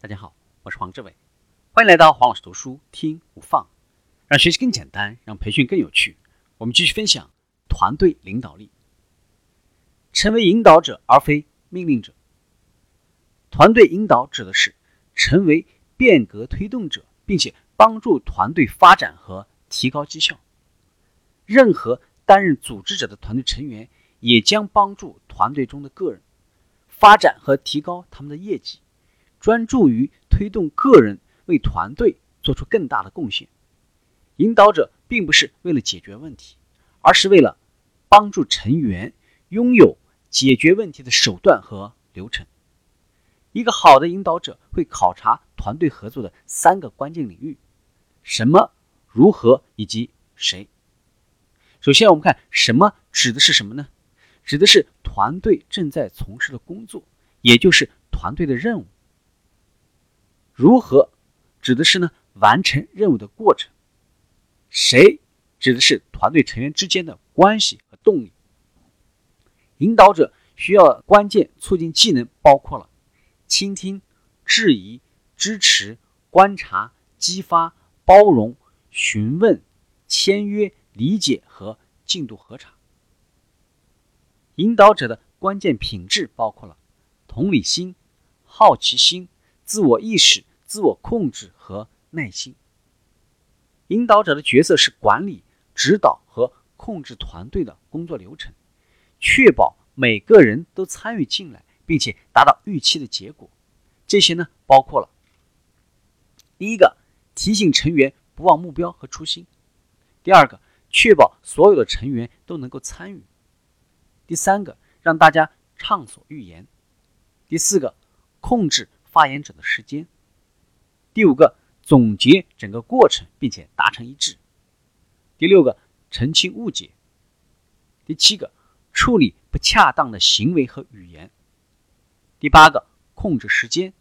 大家好，我是黄志伟，欢迎来到黄老师读书听无放，让学习更简单，让培训更有趣。我们继续分享团队领导力，成为引导者而非命令者。团队引导指的是成为变革推动者，并且帮助团队发展和提高绩效。任何担任组织者的团队成员也将帮助团队中的个人发展和提高他们的业绩。专注于推动个人为团队做出更大的贡献。引导者并不是为了解决问题，而是为了帮助成员拥有解决问题的手段和流程。一个好的引导者会考察团队合作的三个关键领域：什么、如何以及谁。首先，我们看什么指的是什么呢？指的是团队正在从事的工作，也就是团队的任务。如何指的是呢？完成任务的过程。谁指的是团队成员之间的关系和动力。引导者需要关键促进技能包括了倾听、质疑、支持、观察、激发、包容、询问、签约、理解和进度核查。引导者的关键品质包括了同理心、好奇心、自我意识。自我控制和耐心。引导者的角色是管理、指导和控制团队的工作流程，确保每个人都参与进来，并且达到预期的结果。这些呢，包括了第一个，提醒成员不忘目标和初心；第二个，确保所有的成员都能够参与；第三个，让大家畅所欲言；第四个，控制发言者的时间。第五个，总结整个过程，并且达成一致。第六个，澄清误解。第七个，处理不恰当的行为和语言。第八个，控制时间。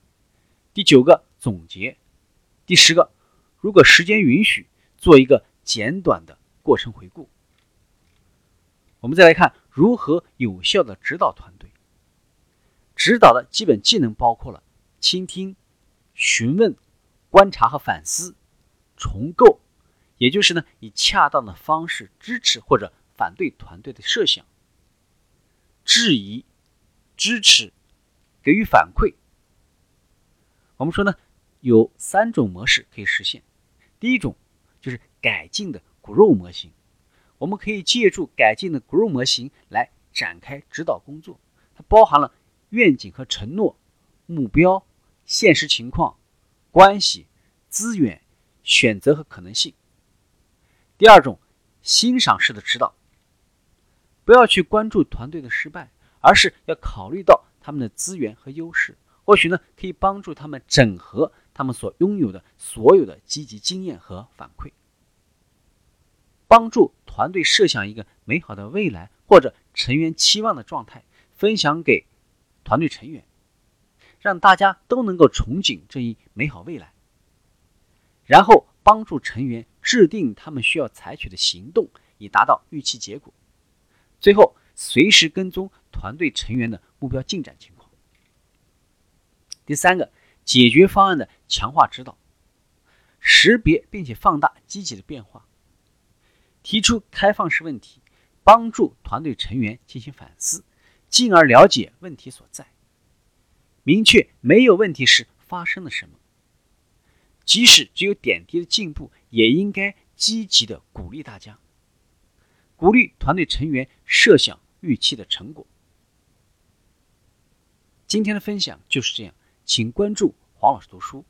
第九个，总结。第十个，如果时间允许，做一个简短的过程回顾。我们再来看如何有效的指导团队。指导的基本技能包括了倾听、询问。观察和反思，重构，也就是呢，以恰当的方式支持或者反对团队的设想，质疑、支持、给予反馈。我们说呢，有三种模式可以实现。第一种就是改进的 Grow 模型，我们可以借助改进的 Grow 模型来展开指导工作，它包含了愿景和承诺、目标、现实情况。关系、资源、选择和可能性。第二种，欣赏式的指导，不要去关注团队的失败，而是要考虑到他们的资源和优势，或许呢可以帮助他们整合他们所拥有的所有的积极经验和反馈，帮助团队设想一个美好的未来或者成员期望的状态，分享给团队成员。让大家都能够憧憬这一美好未来，然后帮助成员制定他们需要采取的行动，以达到预期结果。最后，随时跟踪团队成员的目标进展情况。第三个，解决方案的强化指导，识别并且放大积极的变化，提出开放式问题，帮助团队成员进行反思，进而了解问题所在。明确没有问题时发生了什么，即使只有点滴的进步，也应该积极的鼓励大家，鼓励团队成员设想预期的成果。今天的分享就是这样，请关注黄老师读书，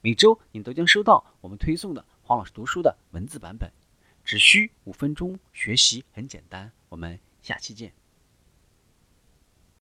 每周你都将收到我们推送的黄老师读书的文字版本，只需五分钟，学习很简单。我们下期见。